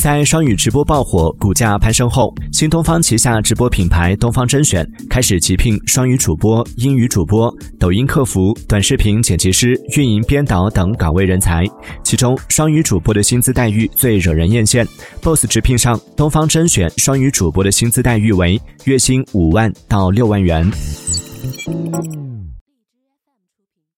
在双语直播爆火股价攀升后新东方旗下直播品牌东方甄选开始急聘双语主播英语主播抖音客服短视频剪辑师运营编导等岗位人才其中双语主播的薪资待遇最惹人艳羡 boss 直聘上东方甄选双语主播的薪资待遇为月薪五万到六万元。